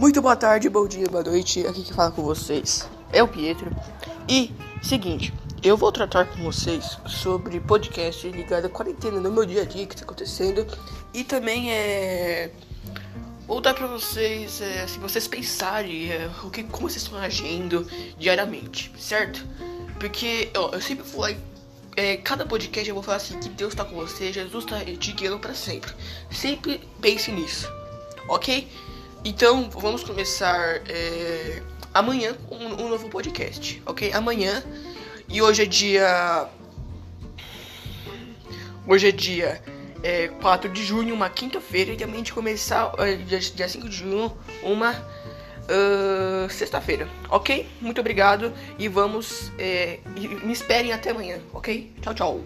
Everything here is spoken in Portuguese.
Muito boa tarde, bom dia, boa noite. Aqui que fala com vocês é o Pietro. E, seguinte, eu vou tratar com vocês sobre podcast ligado à quarentena no meu dia a dia que está acontecendo. E também é. Vou dar pra vocês, é, se vocês pensarem é, o que, como vocês estão agindo diariamente, certo? Porque ó, eu sempre vou é, cada podcast eu vou falar assim que Deus está com você, Jesus está te guiando para sempre. Sempre pense nisso, ok? Então vamos começar é, amanhã um, um novo podcast, ok? Amanhã e hoje é dia hoje é dia é, 4 de junho, uma quinta-feira, e também de começar é, dia, dia 5 de junho, uma uh, sexta-feira, ok? Muito obrigado e vamos. É, me esperem até amanhã, ok? Tchau, tchau.